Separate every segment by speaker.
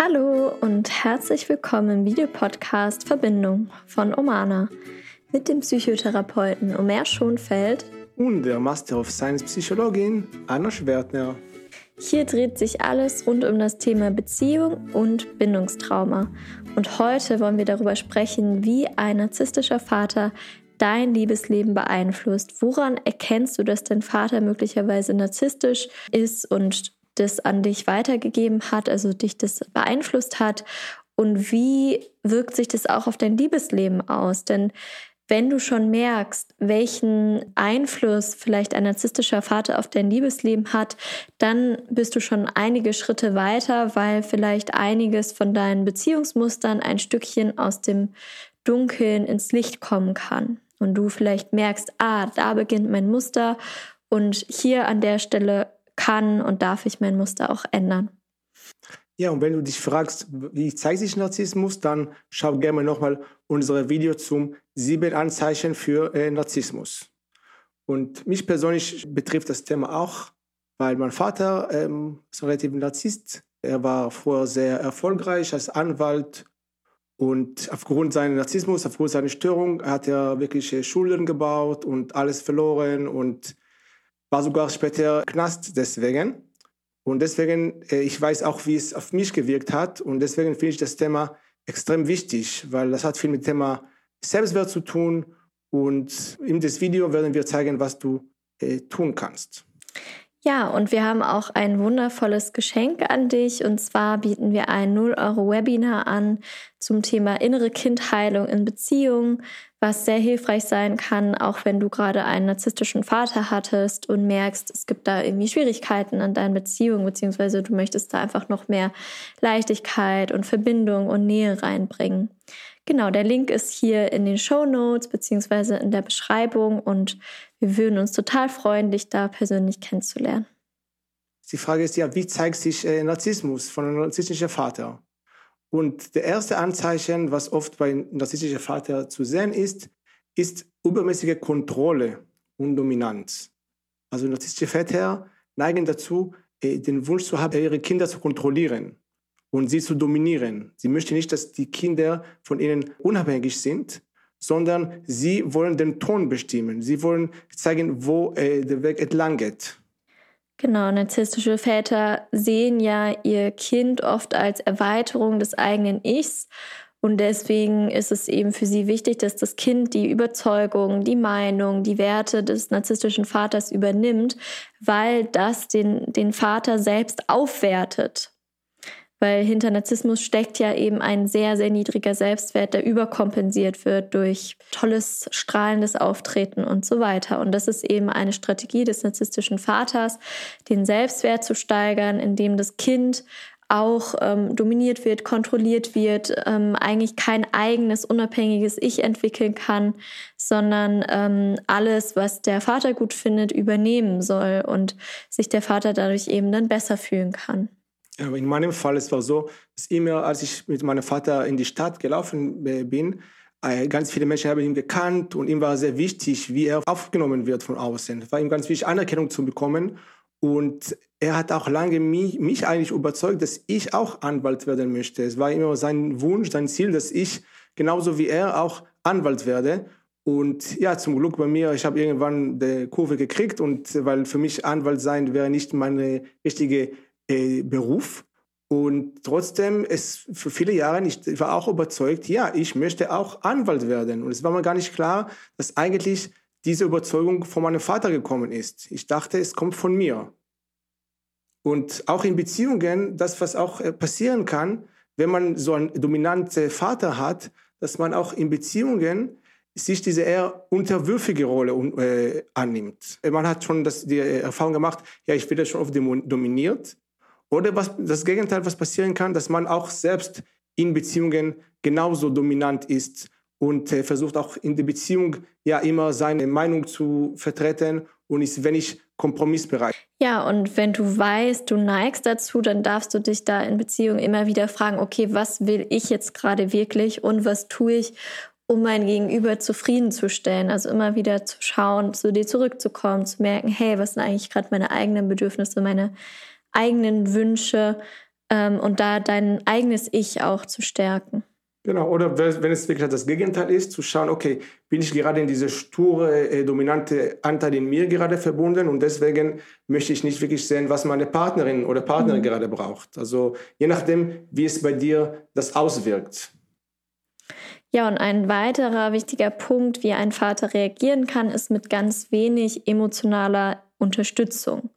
Speaker 1: Hallo und herzlich willkommen im Videopodcast Verbindung von Omana mit dem Psychotherapeuten Omer Schonfeld
Speaker 2: und der Master of Science Psychologin Anna Schwertner.
Speaker 1: Hier dreht sich alles rund um das Thema Beziehung und Bindungstrauma. Und heute wollen wir darüber sprechen, wie ein narzisstischer Vater dein Liebesleben beeinflusst. Woran erkennst du, dass dein Vater möglicherweise narzisstisch ist und das an dich weitergegeben hat, also dich das beeinflusst hat? Und wie wirkt sich das auch auf dein Liebesleben aus? Denn wenn du schon merkst, welchen Einfluss vielleicht ein narzisstischer Vater auf dein Liebesleben hat, dann bist du schon einige Schritte weiter, weil vielleicht einiges von deinen Beziehungsmustern ein Stückchen aus dem Dunkeln ins Licht kommen kann. Und du vielleicht merkst, ah, da beginnt mein Muster und hier an der Stelle kann und darf ich mein Muster auch ändern.
Speaker 2: Ja, und wenn du dich fragst, wie zeigt sich Narzissmus, dann schau gerne nochmal unsere Video zum sieben Anzeichen für äh, Narzissmus. Und mich persönlich betrifft das Thema auch, weil mein Vater ähm, ist relativ Narzisst. Er war vorher sehr erfolgreich als Anwalt und aufgrund seines Narzissmus, aufgrund seiner Störung, hat er wirklich äh, Schulden gebaut und alles verloren und war sogar später Knast deswegen. Und deswegen, äh, ich weiß auch, wie es auf mich gewirkt hat. Und deswegen finde ich das Thema extrem wichtig, weil das hat viel mit dem Thema Selbstwert zu tun. Und in das Video werden wir zeigen, was du äh, tun kannst.
Speaker 1: Ja, und wir haben auch ein wundervolles Geschenk an dich. Und zwar bieten wir ein 0-Euro-Webinar an zum Thema innere Kindheilung in Beziehungen, was sehr hilfreich sein kann, auch wenn du gerade einen narzisstischen Vater hattest und merkst, es gibt da irgendwie Schwierigkeiten an deinen Beziehungen, beziehungsweise du möchtest da einfach noch mehr Leichtigkeit und Verbindung und Nähe reinbringen. Genau, der Link ist hier in den Show Notes beziehungsweise in der Beschreibung und wir würden uns total freuen, dich da persönlich kennenzulernen.
Speaker 2: Die Frage ist ja, wie zeigt sich äh, Narzissmus von einem narzisstischen Vater? Und der erste Anzeichen, was oft bei narzisstischen Vater zu sehen ist, ist übermäßige Kontrolle und Dominanz. Also narzisstische Väter neigen dazu, äh, den Wunsch zu haben, ihre Kinder zu kontrollieren und sie zu dominieren. Sie möchten nicht, dass die Kinder von ihnen unabhängig sind, sondern sie wollen den Ton bestimmen. Sie wollen zeigen, wo äh, der Weg entlang geht.
Speaker 1: Genau, narzisstische Väter sehen ja ihr Kind oft als Erweiterung des eigenen Ichs. Und deswegen ist es eben für sie wichtig, dass das Kind die Überzeugung, die Meinung, die Werte des narzisstischen Vaters übernimmt, weil das den, den Vater selbst aufwertet. Weil hinter Narzissmus steckt ja eben ein sehr, sehr niedriger Selbstwert, der überkompensiert wird durch tolles, strahlendes Auftreten und so weiter. Und das ist eben eine Strategie des narzisstischen Vaters, den Selbstwert zu steigern, indem das Kind auch ähm, dominiert wird, kontrolliert wird, ähm, eigentlich kein eigenes unabhängiges Ich entwickeln kann, sondern ähm, alles, was der Vater gut findet, übernehmen soll und sich der Vater dadurch eben dann besser fühlen kann.
Speaker 2: In meinem Fall es war so, dass immer, als ich mit meinem Vater in die Stadt gelaufen äh, bin, äh, ganz viele Menschen haben ihn gekannt und ihm war sehr wichtig, wie er aufgenommen wird von außen. Es war ihm ganz wichtig, Anerkennung zu bekommen. Und er hat auch lange mich, mich eigentlich überzeugt, dass ich auch Anwalt werden möchte. Es war immer sein Wunsch, sein Ziel, dass ich genauso wie er auch Anwalt werde. Und ja, zum Glück bei mir, ich habe irgendwann die Kurve gekriegt und weil für mich Anwalt sein wäre nicht meine richtige äh, Beruf. Und trotzdem ist für viele Jahre ich war auch überzeugt, ja, ich möchte auch Anwalt werden. Und es war mir gar nicht klar, dass eigentlich diese Überzeugung von meinem Vater gekommen ist. Ich dachte, es kommt von mir. Und auch in Beziehungen, das, was auch äh, passieren kann, wenn man so einen dominanten Vater hat, dass man auch in Beziehungen sich diese eher unterwürfige Rolle äh, annimmt. Man hat schon das, die Erfahrung gemacht, ja, ich werde schon oft dominiert oder was, das Gegenteil, was passieren kann, dass man auch selbst in Beziehungen genauso dominant ist und äh, versucht auch in der Beziehung ja immer seine Meinung zu vertreten und ist wenig kompromissbereit.
Speaker 1: Ja, und wenn du weißt, du neigst dazu, dann darfst du dich da in Beziehung immer wieder fragen, okay, was will ich jetzt gerade wirklich und was tue ich, um mein Gegenüber zufriedenzustellen. Also immer wieder zu schauen, zu dir zurückzukommen, zu merken, hey, was sind eigentlich gerade meine eigenen Bedürfnisse, meine eigenen Wünsche ähm, und da dein eigenes Ich auch zu stärken.
Speaker 2: Genau, oder wenn es wirklich das Gegenteil ist, zu schauen, okay, bin ich gerade in diese sture, äh, dominante Anteil in mir gerade verbunden und deswegen möchte ich nicht wirklich sehen, was meine Partnerin oder Partner mhm. gerade braucht. Also je nachdem, wie es bei dir das auswirkt.
Speaker 1: Ja, und ein weiterer wichtiger Punkt, wie ein Vater reagieren kann, ist mit ganz wenig emotionaler Unterstützung.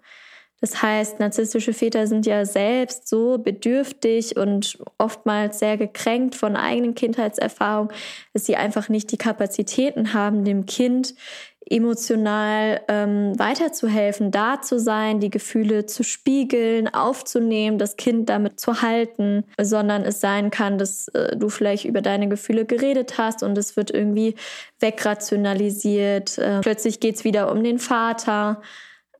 Speaker 1: Das heißt, narzisstische Väter sind ja selbst so bedürftig und oftmals sehr gekränkt von eigenen Kindheitserfahrungen, dass sie einfach nicht die Kapazitäten haben, dem Kind emotional ähm, weiterzuhelfen, da zu sein, die Gefühle zu spiegeln, aufzunehmen, das Kind damit zu halten, sondern es sein kann, dass äh, du vielleicht über deine Gefühle geredet hast und es wird irgendwie wegrationalisiert. Äh, plötzlich geht's wieder um den Vater.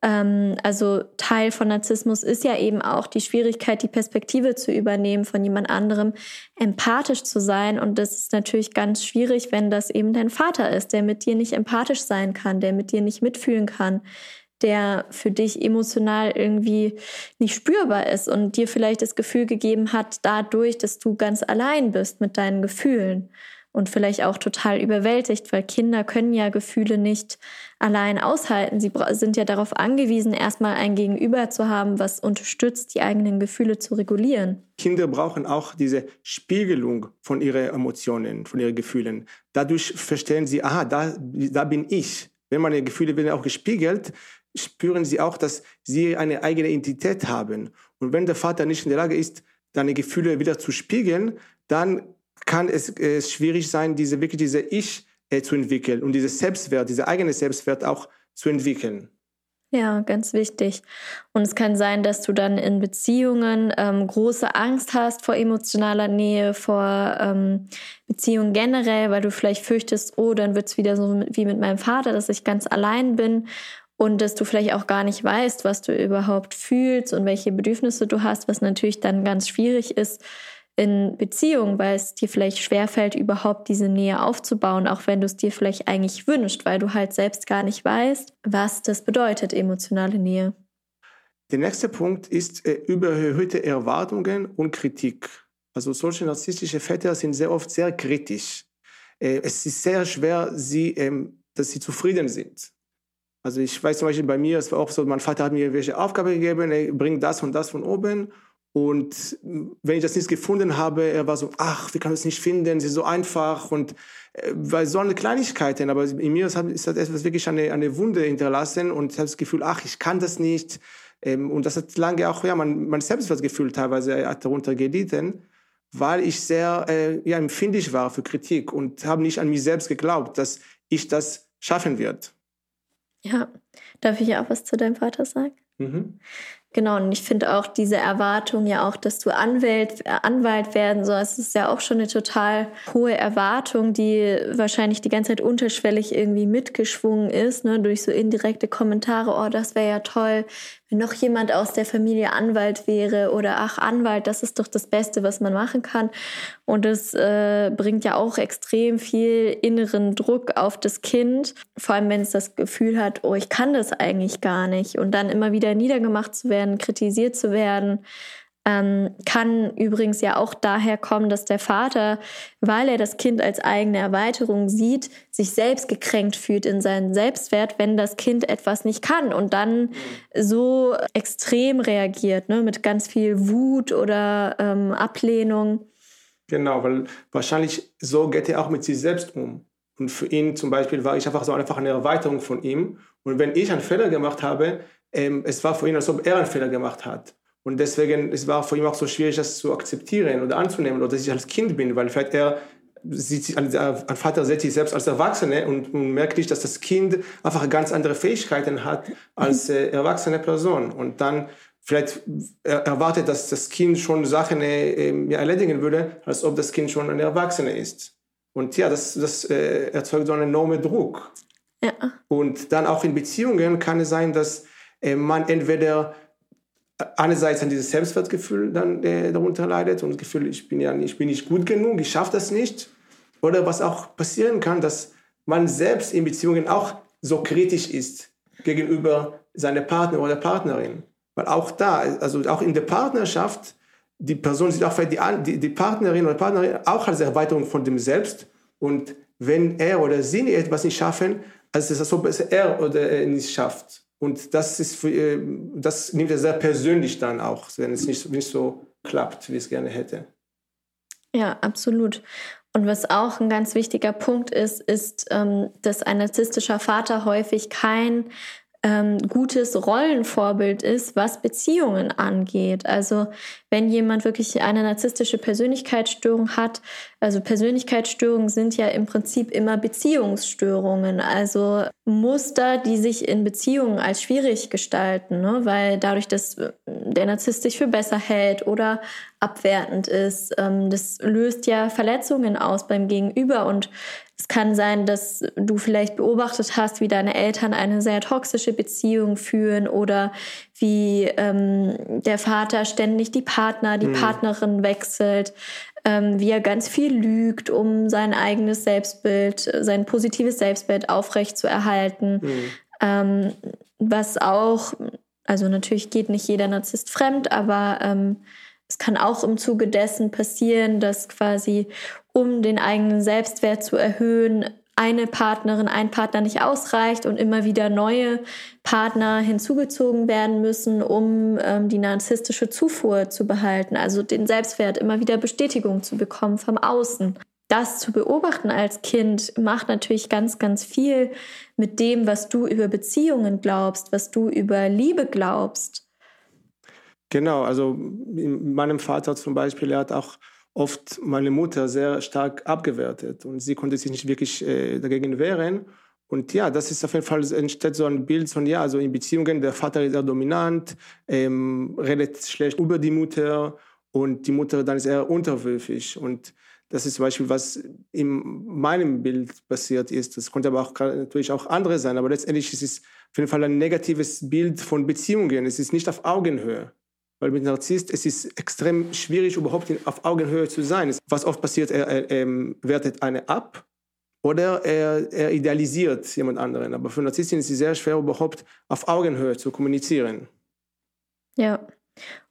Speaker 1: Ähm, also Teil von Narzissmus ist ja eben auch die Schwierigkeit, die Perspektive zu übernehmen von jemand anderem, empathisch zu sein. Und das ist natürlich ganz schwierig, wenn das eben dein Vater ist, der mit dir nicht empathisch sein kann, der mit dir nicht mitfühlen kann, der für dich emotional irgendwie nicht spürbar ist und dir vielleicht das Gefühl gegeben hat, dadurch, dass du ganz allein bist mit deinen Gefühlen und vielleicht auch total überwältigt, weil Kinder können ja Gefühle nicht allein aushalten. Sie sind ja darauf angewiesen, erstmal ein Gegenüber zu haben, was unterstützt, die eigenen Gefühle zu regulieren.
Speaker 2: Kinder brauchen auch diese Spiegelung von ihren Emotionen, von ihren Gefühlen. Dadurch verstehen sie, aha, da, da bin ich. Wenn meine Gefühle werden auch gespiegelt, spüren sie auch, dass sie eine eigene Identität haben. Und wenn der Vater nicht in der Lage ist, deine Gefühle wieder zu spiegeln, dann kann es äh, schwierig sein, diese wirklich diese Ich äh, zu entwickeln und dieses Selbstwert, diese eigene Selbstwert auch zu entwickeln.
Speaker 1: Ja, ganz wichtig. Und es kann sein, dass du dann in Beziehungen ähm, große Angst hast vor emotionaler Nähe, vor ähm, Beziehungen generell, weil du vielleicht fürchtest, oh, dann wird es wieder so wie mit meinem Vater, dass ich ganz allein bin und dass du vielleicht auch gar nicht weißt, was du überhaupt fühlst und welche Bedürfnisse du hast, was natürlich dann ganz schwierig ist, in Beziehung, weil es dir vielleicht schwerfällt, überhaupt diese Nähe aufzubauen, auch wenn du es dir vielleicht eigentlich wünschst, weil du halt selbst gar nicht weißt, was das bedeutet, emotionale Nähe.
Speaker 2: Der nächste Punkt ist äh, überhöhte Erwartungen und Kritik. Also solche narzisstische Väter sind sehr oft sehr kritisch. Äh, es ist sehr schwer, sie, ähm, dass sie zufrieden sind. Also ich weiß zum Beispiel bei mir, es war auch so, mein Vater hat mir welche Aufgabe gegeben, ey, bring das und das von oben und wenn ich das nicht gefunden habe, er war so, ach, wie kann man es nicht finden? Sie ist so einfach und äh, weil so eine Kleinigkeiten, aber in mir ist, das etwas wirklich eine, eine Wunde hinterlassen und ich habe das Gefühl, ach, ich kann das nicht. Ähm, und das hat lange auch, ja, mein, mein Selbstwertgefühl teilweise hat darunter gelitten, weil ich sehr äh, ja, empfindlich war für Kritik und habe nicht an mich selbst geglaubt, dass ich das schaffen werde.
Speaker 1: Ja, darf ich auch was zu deinem Vater sagen? Mhm. Genau, und ich finde auch diese Erwartung ja auch, dass du Anwalt, äh, Anwalt werden sollst, ist ja auch schon eine total hohe Erwartung, die wahrscheinlich die ganze Zeit unterschwellig irgendwie mitgeschwungen ist, ne, durch so indirekte Kommentare, oh, das wäre ja toll, wenn noch jemand aus der Familie Anwalt wäre oder ach, Anwalt, das ist doch das Beste, was man machen kann. Und das äh, bringt ja auch extrem viel inneren Druck auf das Kind, vor allem wenn es das Gefühl hat, oh, ich kann das eigentlich gar nicht. Und dann immer wieder niedergemacht zu werden, kritisiert zu werden ähm, kann übrigens ja auch daher kommen, dass der Vater, weil er das Kind als eigene Erweiterung sieht, sich selbst gekränkt fühlt in seinen Selbstwert, wenn das Kind etwas nicht kann und dann so extrem reagiert, ne, mit ganz viel Wut oder ähm, Ablehnung.
Speaker 2: Genau, weil wahrscheinlich so geht er auch mit sich selbst um. Und für ihn zum Beispiel war ich einfach so einfach eine Erweiterung von ihm. Und wenn ich einen Fehler gemacht habe, ähm, es war für ihn, als ob er einen Fehler gemacht hat. Und deswegen es war für ihn auch so schwierig, das zu akzeptieren oder anzunehmen oder dass ich als Kind bin, weil vielleicht er sieht sich, ein Vater sieht sich selbst als Erwachsene und, merkt nicht, dass das Kind einfach ganz andere Fähigkeiten hat als äh, erwachsene Person. Und dann vielleicht erwartet, dass das Kind schon Sachen äh, erledigen würde, als ob das Kind schon ein Erwachsener ist. Und ja, das, das äh, erzeugt so einen enormen Druck. Ja. Und dann auch in Beziehungen kann es sein, dass äh, man entweder einerseits an dieses Selbstwertgefühl dann äh, darunter leidet und das Gefühl, ich bin ja nicht, ich bin nicht gut genug, ich schaffe das nicht. Oder was auch passieren kann, dass man selbst in Beziehungen auch so kritisch ist gegenüber seiner Partner oder Partnerin. Weil auch da, also auch in der Partnerschaft, die Person sieht auch vielleicht die, die, Partnerin oder Partnerin auch als Erweiterung von dem Selbst. Und wenn er oder sie etwas nicht schaffen, also es ob es er oder er nicht schafft. Und das, ist äh, das nimmt er sehr persönlich dann auch, wenn es nicht, nicht so klappt, wie es gerne hätte.
Speaker 1: Ja, absolut. Und was auch ein ganz wichtiger Punkt ist, ist, ähm, dass ein narzisstischer Vater häufig kein ähm, gutes Rollenvorbild ist, was Beziehungen angeht. Also wenn jemand wirklich eine narzisstische Persönlichkeitsstörung hat, also Persönlichkeitsstörungen sind ja im Prinzip immer Beziehungsstörungen, also Muster, die sich in Beziehungen als schwierig gestalten, ne? weil dadurch, dass der Narzisst sich für besser hält oder abwertend ist, ähm, das löst ja Verletzungen aus beim Gegenüber und es kann sein, dass du vielleicht beobachtet hast, wie deine Eltern eine sehr toxische Beziehung führen oder wie ähm, der Vater ständig die Partner, die mhm. Partnerin wechselt, ähm, wie er ganz viel lügt, um sein eigenes Selbstbild, sein positives Selbstbild aufrecht zu erhalten. Mhm. Ähm, was auch, also natürlich geht nicht jeder Narzisst fremd, aber ähm, es kann auch im Zuge dessen passieren, dass quasi um den eigenen Selbstwert zu erhöhen, eine Partnerin, ein Partner nicht ausreicht und immer wieder neue Partner hinzugezogen werden müssen, um ähm, die narzisstische Zufuhr zu behalten, also den Selbstwert immer wieder Bestätigung zu bekommen vom Außen. Das zu beobachten als Kind macht natürlich ganz, ganz viel mit dem, was du über Beziehungen glaubst, was du über Liebe glaubst.
Speaker 2: Genau, also meinem Vater zum Beispiel, er hat auch oft meine Mutter sehr stark abgewertet und sie konnte sich nicht wirklich äh, dagegen wehren. Und ja, das ist auf jeden Fall, entsteht so ein Bild von, ja, also in Beziehungen, der Vater ist sehr dominant, ähm, redet schlecht über die Mutter und die Mutter dann ist eher unterwürfig. Und das ist zum Beispiel, was in meinem Bild passiert ist. Das konnte aber auch natürlich auch andere sein, aber letztendlich ist es auf jeden Fall ein negatives Bild von Beziehungen. Es ist nicht auf Augenhöhe. Weil mit Narzisst es ist extrem schwierig, überhaupt auf Augenhöhe zu sein. Was oft passiert, er, er, er wertet eine ab oder er, er idealisiert jemand anderen. Aber für Narzissten ist es sehr schwer, überhaupt auf Augenhöhe zu kommunizieren.
Speaker 1: Ja.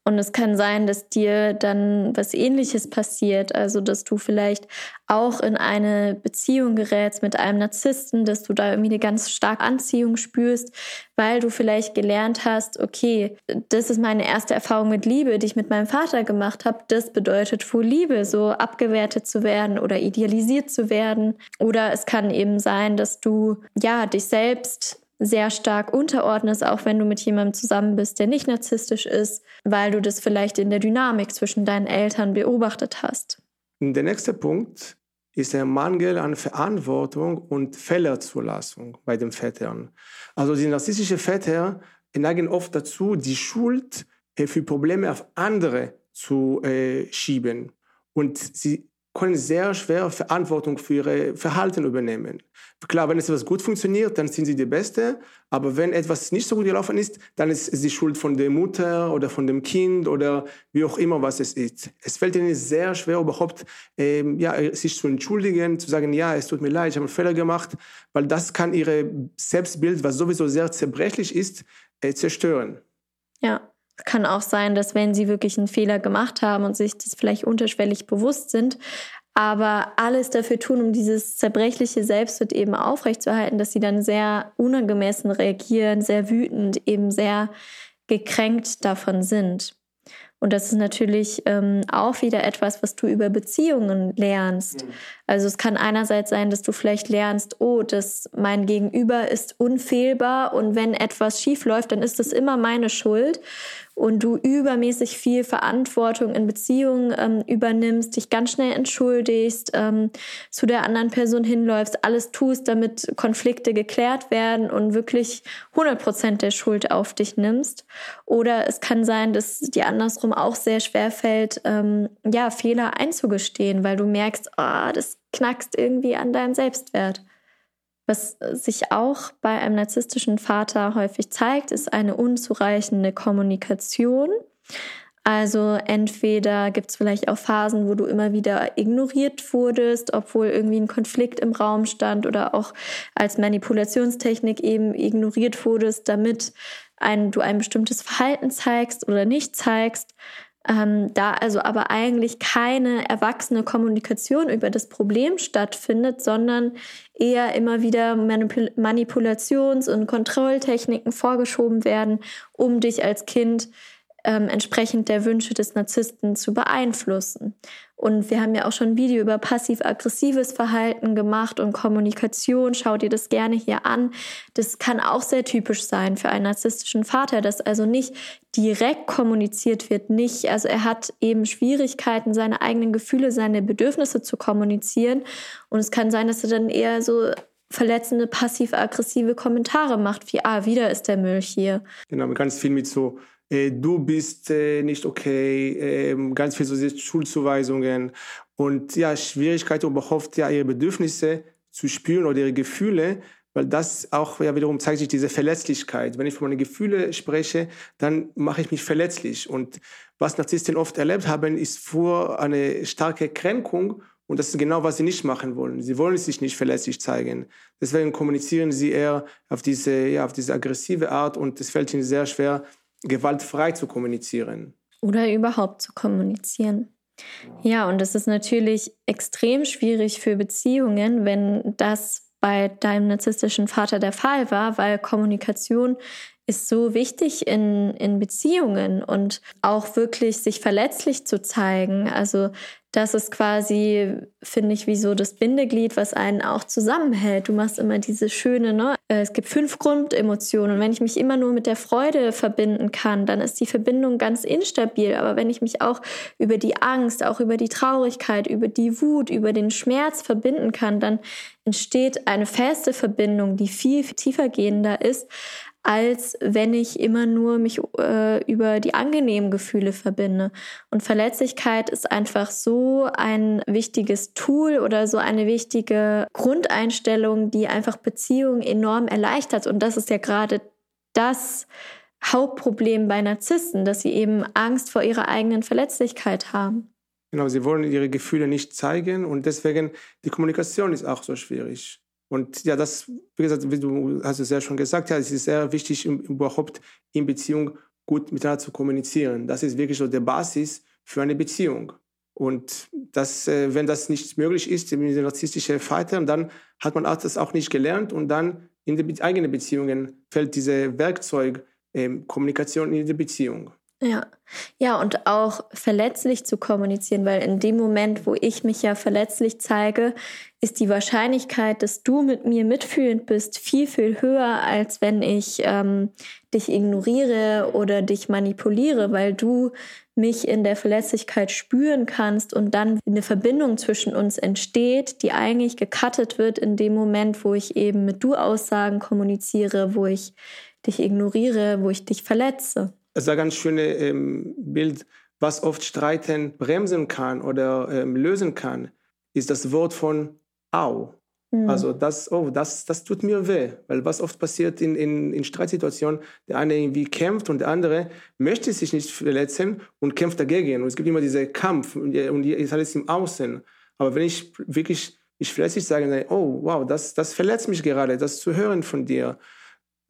Speaker 1: Und es kann sein, dass dir dann was ähnliches passiert, also dass du vielleicht auch in eine Beziehung gerätst mit einem Narzissten, dass du da irgendwie eine ganz starke Anziehung spürst, weil du vielleicht gelernt hast, okay, das ist meine erste Erfahrung mit Liebe, die ich mit meinem Vater gemacht habe. Das bedeutet wohl Liebe, so abgewertet zu werden oder idealisiert zu werden. Oder es kann eben sein, dass du ja dich selbst sehr stark unterordnest, auch wenn du mit jemandem zusammen bist, der nicht narzisstisch ist, weil du das vielleicht in der Dynamik zwischen deinen Eltern beobachtet hast.
Speaker 2: Der nächste Punkt ist der Mangel an Verantwortung und Fehlerzulassung bei den Vätern. Also die narzisstische Väter neigen oft dazu, die Schuld äh, für Probleme auf andere zu äh, schieben. Und sie können sehr schwer Verantwortung für ihre Verhalten übernehmen. Klar, wenn etwas gut funktioniert, dann sind sie die Beste, aber wenn etwas nicht so gut gelaufen ist, dann ist es die Schuld von der Mutter oder von dem Kind oder wie auch immer, was es ist. Es fällt ihnen sehr schwer, überhaupt ähm, ja, sich zu entschuldigen, zu sagen, ja, es tut mir leid, ich habe einen Fehler gemacht, weil das kann ihr Selbstbild, was sowieso sehr zerbrechlich ist, äh, zerstören.
Speaker 1: Ja, kann auch sein, dass wenn sie wirklich einen Fehler gemacht haben und sich das vielleicht unterschwellig bewusst sind, aber alles dafür tun, um dieses zerbrechliche Selbstbild eben aufrechtzuerhalten, dass sie dann sehr unangemessen reagieren, sehr wütend, eben sehr gekränkt davon sind. Und das ist natürlich ähm, auch wieder etwas, was du über Beziehungen lernst. Mhm. Also es kann einerseits sein, dass du vielleicht lernst, oh, dass mein Gegenüber ist unfehlbar und wenn etwas schief läuft, dann ist das immer meine Schuld und du übermäßig viel Verantwortung in Beziehungen ähm, übernimmst, dich ganz schnell entschuldigst, ähm, zu der anderen Person hinläufst, alles tust, damit Konflikte geklärt werden und wirklich 100 Prozent der Schuld auf dich nimmst. Oder es kann sein, dass dir andersrum auch sehr schwer fällt, ähm, ja, Fehler einzugestehen, weil du merkst, oh, das knackst irgendwie an deinem Selbstwert. Was sich auch bei einem narzisstischen Vater häufig zeigt, ist eine unzureichende Kommunikation. Also entweder gibt es vielleicht auch Phasen, wo du immer wieder ignoriert wurdest, obwohl irgendwie ein Konflikt im Raum stand oder auch als Manipulationstechnik eben ignoriert wurdest, damit ein, du ein bestimmtes Verhalten zeigst oder nicht zeigst. Ähm, da also aber eigentlich keine erwachsene Kommunikation über das Problem stattfindet, sondern eher immer wieder Manipul Manipulations- und Kontrolltechniken vorgeschoben werden, um dich als Kind ähm, entsprechend der Wünsche des Narzissten zu beeinflussen. Und wir haben ja auch schon ein Video über passiv-aggressives Verhalten gemacht und Kommunikation. Schau dir das gerne hier an. Das kann auch sehr typisch sein für einen narzisstischen Vater, dass also nicht direkt kommuniziert wird, nicht, also er hat eben Schwierigkeiten, seine eigenen Gefühle, seine Bedürfnisse zu kommunizieren. Und es kann sein, dass er dann eher so verletzende, passiv-aggressive Kommentare macht, wie, ah, wieder ist der Milch hier.
Speaker 2: Genau, ganz viel mit so du bist äh, nicht okay, äh, ganz viel so Schuldzuweisungen und ja, Schwierigkeiten überhaupt ja ihre Bedürfnisse zu spüren oder ihre Gefühle, weil das auch ja wiederum zeigt sich diese Verletzlichkeit. Wenn ich von meinen Gefühlen spreche, dann mache ich mich verletzlich und was Narzissten oft erlebt haben, ist vor eine starke Kränkung und das ist genau, was sie nicht machen wollen. Sie wollen sich nicht verletzlich zeigen. Deswegen kommunizieren sie eher auf diese, ja, auf diese aggressive Art und es fällt ihnen sehr schwer, gewaltfrei zu kommunizieren.
Speaker 1: Oder überhaupt zu kommunizieren. Ja, und es ist natürlich extrem schwierig für Beziehungen, wenn das bei deinem narzisstischen Vater der Fall war, weil Kommunikation ist so wichtig in, in Beziehungen und auch wirklich sich verletzlich zu zeigen. Also das ist quasi, finde ich, wie so das Bindeglied, was einen auch zusammenhält. Du machst immer diese schöne, ne? Äh, es gibt fünf Grundemotionen. Und wenn ich mich immer nur mit der Freude verbinden kann, dann ist die Verbindung ganz instabil. Aber wenn ich mich auch über die Angst, auch über die Traurigkeit, über die Wut, über den Schmerz verbinden kann, dann entsteht eine feste Verbindung, die viel, viel tiefer gehender ist, als wenn ich immer nur mich äh, über die angenehmen Gefühle verbinde. Und Verletzlichkeit ist einfach so ein wichtiges Tool oder so eine wichtige Grundeinstellung, die einfach Beziehungen enorm erleichtert. Und das ist ja gerade das Hauptproblem bei Narzissten, dass sie eben Angst vor ihrer eigenen Verletzlichkeit haben.
Speaker 2: Genau, sie wollen ihre Gefühle nicht zeigen und deswegen die Kommunikation ist auch so schwierig. Und ja, das, wie gesagt, wie du hast es ja schon gesagt, ja, es ist sehr wichtig, überhaupt in Beziehung gut miteinander zu kommunizieren. Das ist wirklich so die Basis für eine Beziehung. Und das, äh, wenn das nicht möglich ist mit den narzisstischen Vater, dann hat man das auch nicht gelernt und dann in die eigenen Beziehungen fällt diese Werkzeug ähm, Kommunikation in die Beziehung.
Speaker 1: Ja. Ja, und auch verletzlich zu kommunizieren, weil in dem Moment, wo ich mich ja verletzlich zeige, ist die Wahrscheinlichkeit, dass du mit mir mitfühlend bist, viel, viel höher, als wenn ich ähm, dich ignoriere oder dich manipuliere, weil du mich in der Verletzlichkeit spüren kannst und dann eine Verbindung zwischen uns entsteht, die eigentlich gecuttet wird in dem Moment, wo ich eben mit Du-Aussagen kommuniziere, wo ich dich ignoriere, wo ich dich verletze
Speaker 2: es ist ein ganz schönes ähm, Bild, was oft Streiten bremsen kann oder ähm, lösen kann, ist das Wort von Au. Mhm. Also das, oh, das, das tut mir weh, weil was oft passiert in, in, in Streitsituationen, der eine irgendwie kämpft und der andere möchte sich nicht verletzen und kämpft dagegen. Und es gibt immer diesen Kampf und, und ist alles im Außen. Aber wenn ich wirklich ich verletzlich sage, oh wow, das, das verletzt mich gerade, das zu hören von dir,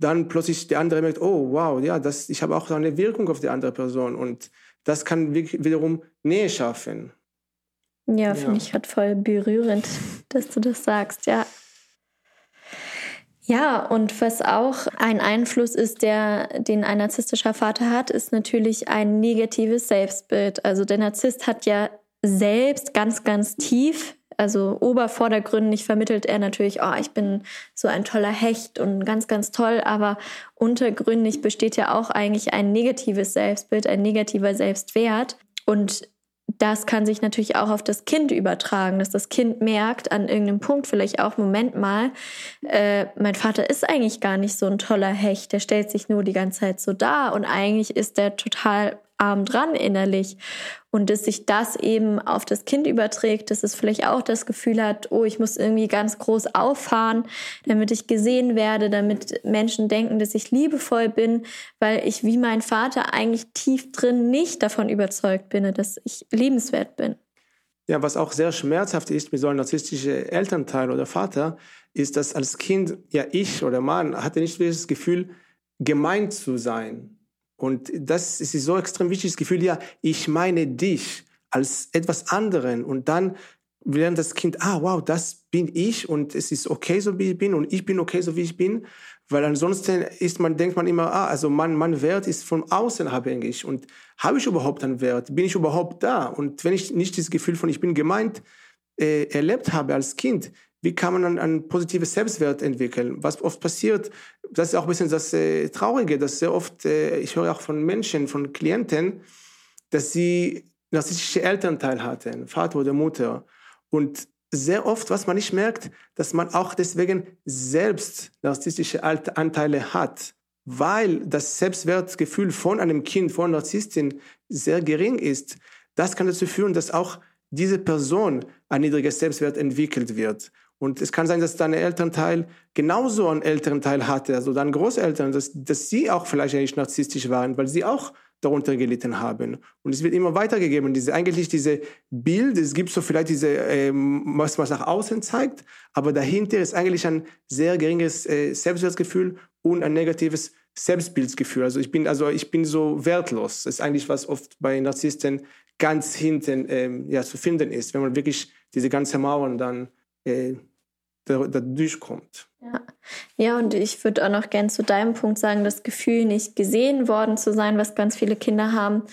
Speaker 2: dann plötzlich der andere merkt, oh wow, ja, das, ich habe auch eine Wirkung auf die andere Person und das kann wiederum Nähe schaffen.
Speaker 1: Ja, ja. finde ich halt voll berührend, dass du das sagst, ja. Ja, und was auch ein Einfluss ist, der, den ein narzisstischer Vater hat, ist natürlich ein negatives Selbstbild. Also der Narzisst hat ja selbst ganz, ganz tief also obervordergründig vermittelt er natürlich, oh, ich bin so ein toller Hecht und ganz, ganz toll, aber untergründig besteht ja auch eigentlich ein negatives Selbstbild, ein negativer Selbstwert. Und das kann sich natürlich auch auf das Kind übertragen, dass das Kind merkt an irgendeinem Punkt vielleicht auch, Moment mal, äh, mein Vater ist eigentlich gar nicht so ein toller Hecht, der stellt sich nur die ganze Zeit so dar und eigentlich ist der total arm dran innerlich. Und dass sich das eben auf das Kind überträgt, dass es vielleicht auch das Gefühl hat, oh, ich muss irgendwie ganz groß auffahren, damit ich gesehen werde, damit Menschen denken, dass ich liebevoll bin, weil ich wie mein Vater eigentlich tief drin nicht davon überzeugt bin, dass ich liebenswert bin.
Speaker 2: Ja, was auch sehr schmerzhaft ist mit so einem narzisstischen Elternteil oder Vater, ist, dass als Kind ja ich oder Mann hatte nicht das Gefühl, gemeint zu sein Und das ist so extrem wichtig, das Gefühl, ja, ich meine dich als etwas anderen. Und dann lernt das Kind, ah, wow, das bin ich und es ist okay, so wie ich bin und ich bin okay, so wie ich bin. Weil ansonsten ist man, denkt man immer, ah, also mein, mein Wert ist von außen abhängig. Und habe ich überhaupt einen Wert? Bin ich überhaupt da? Und wenn ich nicht das Gefühl von ich bin gemeint äh, erlebt habe als Kind, wie kann man dann ein positives Selbstwert entwickeln? Was oft passiert, das ist auch ein bisschen das äh, Traurige, dass sehr oft, äh, ich höre auch von Menschen, von Klienten, dass sie narzisstische Elternteil hatten, Vater oder Mutter. Und sehr oft, was man nicht merkt, dass man auch deswegen selbst narzisstische Anteile hat, weil das Selbstwertgefühl von einem Kind, von Narzisstin sehr gering ist. Das kann dazu führen, dass auch diese Person ein niedriges Selbstwert entwickelt wird. Und es kann sein, dass dein Elternteil genauso einen Elternteil hatte, also deine Großeltern, dass, dass sie auch vielleicht eigentlich narzisstisch waren, weil sie auch darunter gelitten haben. Und es wird immer weitergegeben. Diese, eigentlich diese Bild, es gibt so vielleicht diese, ähm, was man nach außen zeigt, aber dahinter ist eigentlich ein sehr geringes äh, Selbstwertgefühl und ein negatives Selbstbildsgefühl. Also ich bin, also ich bin so wertlos. Das ist eigentlich was oft bei Narzissten ganz hinten ähm, ja, zu finden ist, wenn man wirklich diese ganze Mauern dann äh, da, da durchkommt.
Speaker 1: Ja. ja, und ich würde auch noch gern zu deinem Punkt sagen, das Gefühl, nicht gesehen worden zu sein, was ganz viele Kinder haben,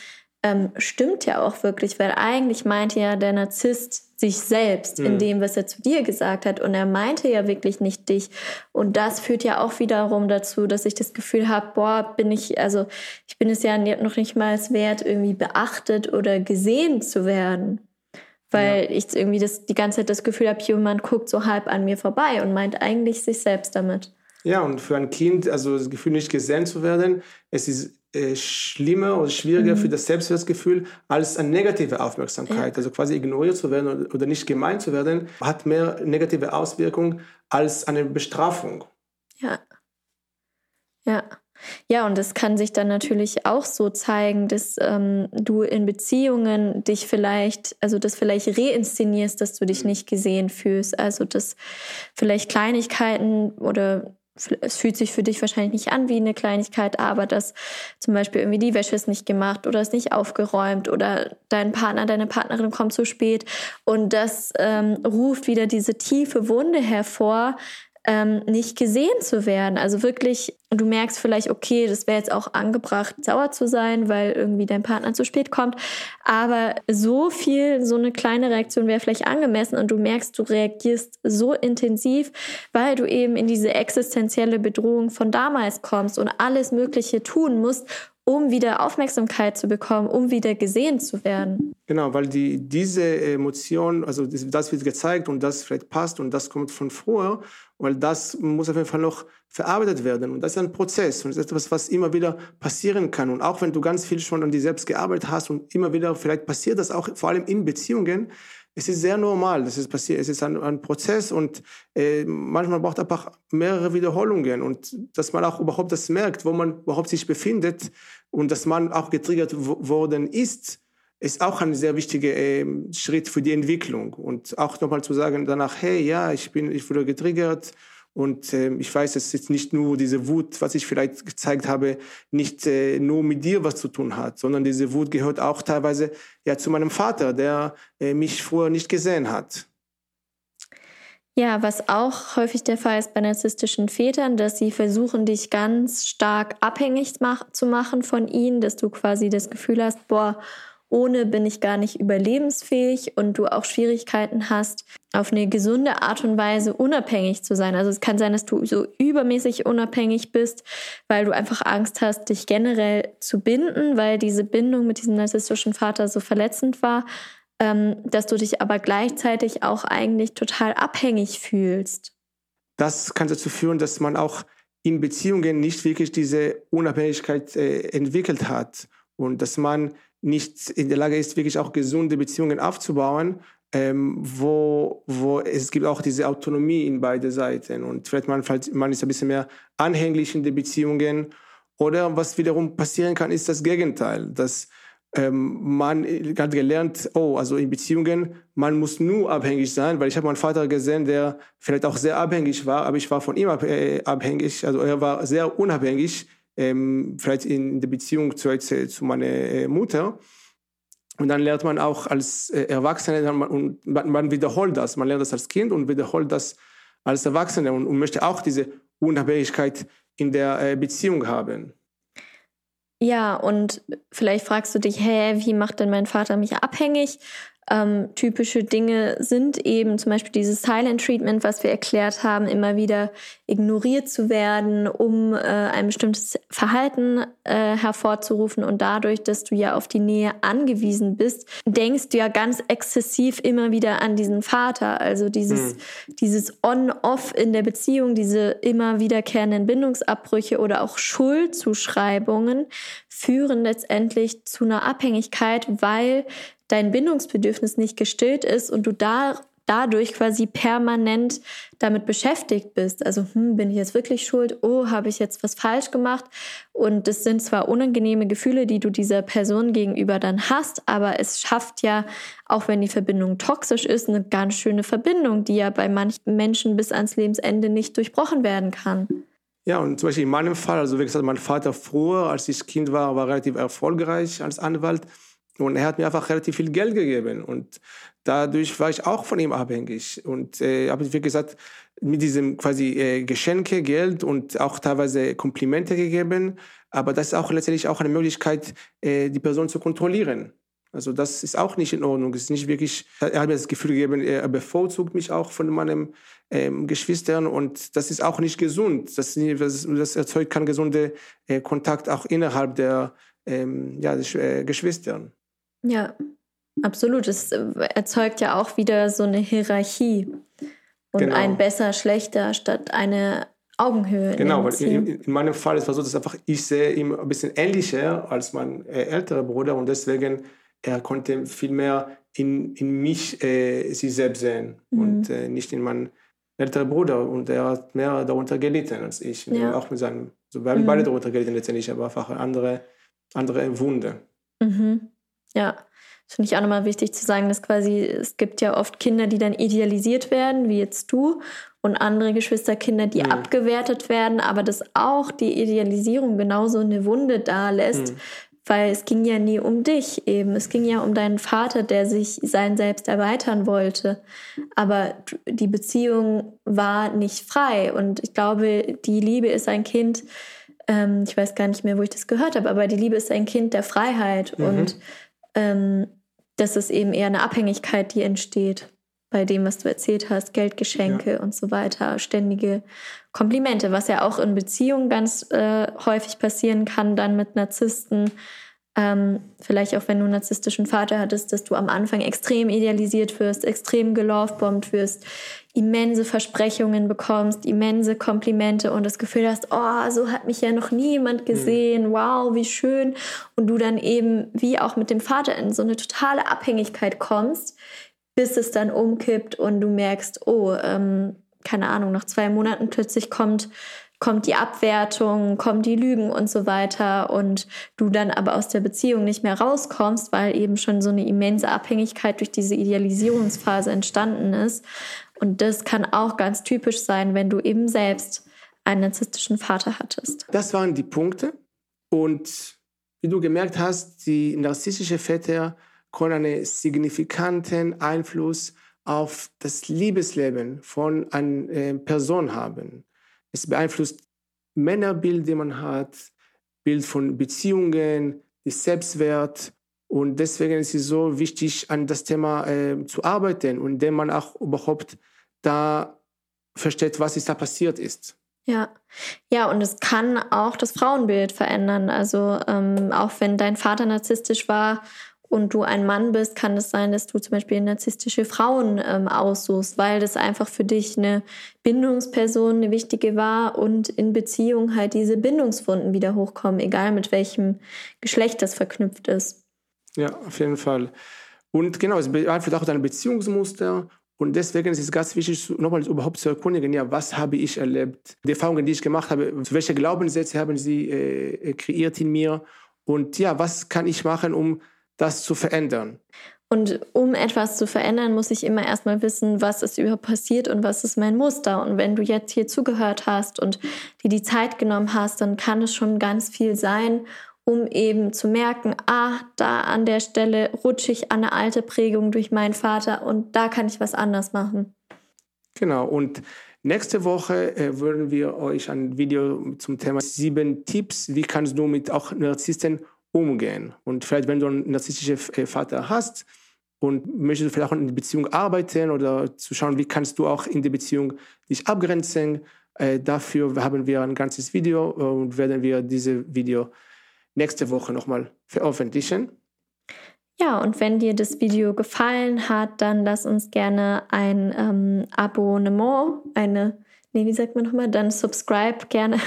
Speaker 1: ähm, stimmt ja auch wirklich, weil eigentlich meinte ja der Narzisst sich selbst mhm. in dem, was er zu dir gesagt hat. Und er meinte ja wirklich nicht dich. Und das führt ja auch wiederum dazu, dass ich das Gefühl habe, boah, bin ich, also ich bin es ja noch nicht mal wert, irgendwie beachtet oder gesehen zu werden weil ja. ich irgendwie das, die ganze Zeit das Gefühl habe, jemand guckt so halb an mir vorbei und meint eigentlich sich selbst damit.
Speaker 2: Ja, und für ein Kind, also das Gefühl, nicht gesehen zu werden, es ist äh, schlimmer oder schwieriger mhm. für das Selbstwertgefühl als eine negative Aufmerksamkeit. Ja. Also quasi ignoriert zu werden oder, oder nicht gemeint zu werden, hat mehr negative Auswirkungen als eine Bestrafung.
Speaker 1: Ja. Ja. Ja, und es kann sich dann natürlich auch so zeigen, dass ähm, du in Beziehungen dich vielleicht, also das vielleicht reinszenierst, dass du dich mhm. nicht gesehen fühlst. Also dass vielleicht Kleinigkeiten oder es fühlt sich für dich wahrscheinlich nicht an wie eine Kleinigkeit, aber dass zum Beispiel irgendwie die Wäsche ist nicht gemacht oder ist nicht aufgeräumt oder dein Partner, deine Partnerin kommt zu spät und das ähm, ruft wieder diese tiefe Wunde hervor, ähm, nicht gesehen zu werden. Also wirklich, du merkst vielleicht, okay, das wäre jetzt auch angebracht, sauer zu sein, weil irgendwie dein Partner zu spät kommt. Aber so viel, so eine kleine Reaktion wäre vielleicht angemessen und du merkst, du reagierst so intensiv, weil du eben in diese existenzielle Bedrohung von damals kommst und alles Mögliche tun musst, um wieder Aufmerksamkeit zu bekommen, um wieder gesehen zu werden.
Speaker 2: Genau, weil die, diese Emotion, also das, das wird gezeigt und das vielleicht passt und das kommt von früher, weil das muss auf jeden Fall noch verarbeitet werden. Und das ist ein Prozess und das ist etwas, was immer wieder passieren kann. Und auch wenn du ganz viel schon an dir selbst gearbeitet hast und immer wieder, vielleicht passiert das auch vor allem in Beziehungen, es ist sehr normal, das ist passiert, es ist ein, ein Prozess und äh, manchmal braucht einfach mehrere Wiederholungen und dass man auch überhaupt das merkt, wo man überhaupt sich befindet und dass man auch getriggert worden ist, ist auch ein sehr wichtiger äh, Schritt für die Entwicklung. Und auch nochmal zu sagen danach, hey, ja, ich bin, ich wurde getriggert und äh, ich weiß, es ist nicht nur diese Wut, was ich vielleicht gezeigt habe, nicht äh, nur mit dir was zu tun hat, sondern diese Wut gehört auch teilweise ja zu meinem Vater, der äh, mich früher nicht gesehen hat.
Speaker 1: Ja, was auch häufig der Fall ist bei narzisstischen Vätern, dass sie versuchen, dich ganz stark abhängig mach zu machen von ihnen, dass du quasi das Gefühl hast, boah, ohne bin ich gar nicht überlebensfähig und du auch Schwierigkeiten hast, auf eine gesunde Art und Weise unabhängig zu sein. Also es kann sein, dass du so übermäßig unabhängig bist, weil du einfach Angst hast, dich generell zu binden, weil diese Bindung mit diesem narzisstischen Vater so verletzend war, ähm, dass du dich aber gleichzeitig auch eigentlich total abhängig fühlst.
Speaker 2: Das kann dazu führen, dass man auch in Beziehungen nicht wirklich diese Unabhängigkeit äh, entwickelt hat und dass man nicht in der Lage ist, wirklich auch gesunde Beziehungen aufzubauen, ähm, wo, wo es gibt auch diese Autonomie in beide Seiten. Und vielleicht man, man ist ein bisschen mehr anhänglich in den Beziehungen. Oder was wiederum passieren kann, ist das Gegenteil, dass ähm, man hat gelernt, oh, also in Beziehungen, man muss nur abhängig sein, weil ich habe meinen Vater gesehen, der vielleicht auch sehr abhängig war, aber ich war von ihm äh, abhängig, also er war sehr unabhängig ähm, vielleicht in der Beziehung zu, zu meiner äh, Mutter. Und dann lernt man auch als äh, Erwachsene, und man, wiederholt das. Man lernt das als Kind und wiederholt das als Erwachsene und, und möchte auch diese Unabhängigkeit in der äh, Beziehung haben.
Speaker 1: Ja, und vielleicht fragst du dich, hä, wie macht denn mein Vater mich abhängig? Ähm, typische Dinge sind eben zum Beispiel dieses Silent Treatment, was wir erklärt haben, immer wieder ignoriert zu werden, um äh, ein bestimmtes Verhalten äh, hervorzurufen. Und dadurch, dass du ja auf die Nähe angewiesen bist, denkst du ja ganz exzessiv immer wieder an diesen Vater. Also dieses, mhm. dieses On-Off in der Beziehung, diese immer wiederkehrenden Bindungsabbrüche oder auch Schuldzuschreibungen führen letztendlich zu einer Abhängigkeit, weil dein Bindungsbedürfnis nicht gestillt ist und du da dadurch quasi permanent damit beschäftigt bist. Also, hm, bin ich jetzt wirklich schuld? Oh, habe ich jetzt was falsch gemacht? Und das sind zwar unangenehme Gefühle, die du dieser Person gegenüber dann hast, aber es schafft ja, auch wenn die Verbindung toxisch ist, eine ganz schöne Verbindung, die ja bei manchen Menschen bis ans Lebensende nicht durchbrochen werden kann.
Speaker 2: Ja, und zum Beispiel in meinem Fall, also wie gesagt, mein Vater früher, als ich Kind war, war relativ erfolgreich als Anwalt. Und er hat mir einfach relativ viel Geld gegeben. Und dadurch war ich auch von ihm abhängig. Und äh, habe, wie gesagt, mit diesem quasi äh, Geschenke, Geld und auch teilweise Komplimente gegeben. Aber das ist auch letztendlich auch eine Möglichkeit, äh, die Person zu kontrollieren. Also das ist auch nicht in Ordnung. Es ist nicht wirklich, er hat mir das Gefühl gegeben, er bevorzugt mich auch von meinen ähm, Geschwistern und das ist auch nicht gesund. Das, das erzeugt keinen gesunden äh, Kontakt auch innerhalb der ähm, ja, äh, Geschwistern.
Speaker 1: Ja, absolut. Es äh, erzeugt ja auch wieder so eine Hierarchie und genau. ein besser, schlechter statt eine Augenhöhe.
Speaker 2: Genau, weil in, in, meinem Fall ist es so, dass einfach ich sehe ihm ein bisschen ähnlicher als mein äh, älterer Bruder und deswegen er konnte viel mehr in, in mich äh, sich selbst sehen mhm. und äh, nicht in meinen älteren Bruder und er hat mehr darunter gelitten als ich. Ja. Auch mit seinem, so, wir haben mhm. beide darunter gelitten letztendlich, aber einfach andere, andere Wunde.
Speaker 1: Mhm. Ja, das finde ich auch nochmal wichtig zu sagen, dass quasi es gibt ja oft Kinder, die dann idealisiert werden, wie jetzt du, und andere Geschwisterkinder, die mhm. abgewertet werden, aber dass auch die Idealisierung genauso eine Wunde da lässt, mhm. weil es ging ja nie um dich eben. Es ging ja um deinen Vater, der sich sein Selbst erweitern wollte. Aber die Beziehung war nicht frei. Und ich glaube, die Liebe ist ein Kind, ähm, ich weiß gar nicht mehr, wo ich das gehört habe, aber die Liebe ist ein Kind der Freiheit. Mhm. Und ähm, das ist eben eher eine Abhängigkeit, die entsteht bei dem, was du erzählt hast, Geldgeschenke ja. und so weiter, ständige Komplimente, was ja auch in Beziehungen ganz äh, häufig passieren kann, dann mit Narzissten, ähm, vielleicht auch wenn du einen narzisstischen Vater hattest, dass du am Anfang extrem idealisiert wirst, extrem gelovebombt wirst, immense Versprechungen bekommst, immense Komplimente und das Gefühl hast, oh, so hat mich ja noch niemand gesehen, mhm. wow, wie schön. Und du dann eben wie auch mit dem Vater in so eine totale Abhängigkeit kommst, bis es dann umkippt und du merkst, oh, ähm, keine Ahnung, nach zwei Monaten plötzlich kommt kommt die Abwertung, kommen die Lügen und so weiter und du dann aber aus der Beziehung nicht mehr rauskommst, weil eben schon so eine immense Abhängigkeit durch diese Idealisierungsphase entstanden ist. Und das kann auch ganz typisch sein, wenn du eben selbst einen narzisstischen Vater hattest.
Speaker 2: Das waren die Punkte. Und wie du gemerkt hast, die narzisstische Väter können einen signifikanten Einfluss auf das Liebesleben von einer äh, Person haben. Es beeinflusst Männerbild, den man hat, Bild von Beziehungen, die Selbstwert. Und deswegen ist es so wichtig, an das Thema äh, zu arbeiten und indem man auch überhaupt da versteht, was ist da passiert ist.
Speaker 1: Ja, ja, und es kann auch das Frauenbild verändern. Also ähm, auch wenn dein Vater narzisstisch war und du ein Mann bist, kann es sein, dass du zum Beispiel narzisstische Frauen ähm, aussuchst, weil das einfach für dich eine Bindungsperson, eine wichtige war und in Beziehung halt diese Bindungswunden wieder hochkommen, egal mit welchem Geschlecht das verknüpft ist.
Speaker 2: Ja, auf jeden Fall. Und genau, es beeinflusst auch dein Beziehungsmuster und deswegen ist es ganz wichtig, nochmal überhaupt zu erkundigen, ja, was habe ich erlebt? Die Erfahrungen, die ich gemacht habe, welche Glaubenssätze haben sie äh, kreiert in mir? Und ja, was kann ich machen, um das zu verändern.
Speaker 1: Und um etwas zu verändern, muss ich immer erstmal wissen, was ist überhaupt passiert und was ist mein Muster. Und wenn du jetzt hier zugehört hast und dir die Zeit genommen hast, dann kann es schon ganz viel sein, um eben zu merken, ah, da an der Stelle rutsche ich an eine alte Prägung durch meinen Vater und da kann ich was anders machen.
Speaker 2: Genau, und nächste Woche äh, würden wir euch ein Video zum Thema sieben Tipps, wie kannst du mit auch Narzissten umgehen. Und vielleicht, wenn du einen narzisstischen äh, Vater hast und möchtest du vielleicht auch in der Beziehung arbeiten oder zu schauen, wie kannst du auch in der Beziehung dich abgrenzen, äh, dafür haben wir ein ganzes Video und werden wir dieses Video nächste Woche nochmal veröffentlichen.
Speaker 1: Ja, und wenn dir das Video gefallen hat, dann lass uns gerne ein ähm, Abonnement, eine nee, wie sagt man nochmal, dann subscribe gerne.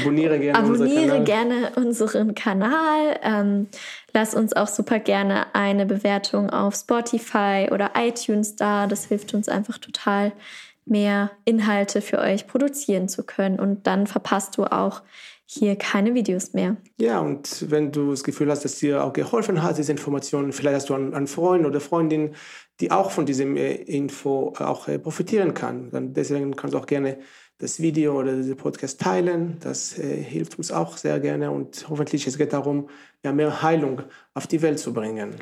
Speaker 2: Abonniere gerne
Speaker 1: Abonniere unseren Kanal. gerne unseren Kanal. Ähm, lass uns auch super gerne eine Bewertung auf Spotify oder iTunes da. Das hilft uns einfach total, mehr Inhalte für euch produzieren zu können. Und dann verpasst du auch hier keine Videos mehr.
Speaker 2: Ja, und wenn du das Gefühl hast, dass dir auch geholfen hat, diese Informationen, vielleicht hast du einen, einen Freund oder Freundin, die auch von diesem äh, Info äh, auch äh, profitieren kann. Dann deswegen kannst du auch gerne das Video oder diesen Podcast teilen. Das äh, hilft uns auch sehr gerne und hoffentlich es geht darum, ja, mehr Heilung auf die Welt zu bringen.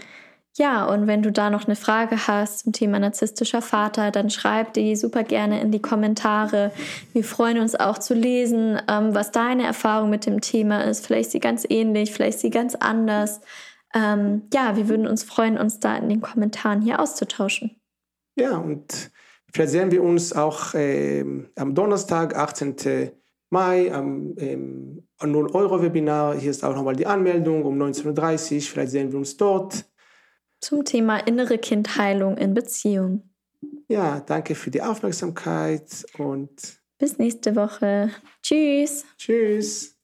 Speaker 1: Ja, und wenn du da noch eine Frage hast zum Thema narzisstischer Vater, dann schreib die super gerne in die Kommentare. Wir freuen uns auch zu lesen, ähm, was deine Erfahrung mit dem Thema ist. Vielleicht ist sie ganz ähnlich, vielleicht ist sie ganz anders. Ähm, ja, wir würden uns freuen, uns da in den Kommentaren hier auszutauschen.
Speaker 2: Ja, und vielleicht sehen wir uns auch äh, am Donnerstag, 18. Mai, am ähm, 0-Euro-Webinar. Hier ist auch nochmal die Anmeldung um 19.30 Uhr. Vielleicht sehen wir uns dort
Speaker 1: zum Thema innere Kindheilung in Beziehung.
Speaker 2: Ja, danke für die Aufmerksamkeit und
Speaker 1: bis nächste Woche. Tschüss.
Speaker 2: Tschüss.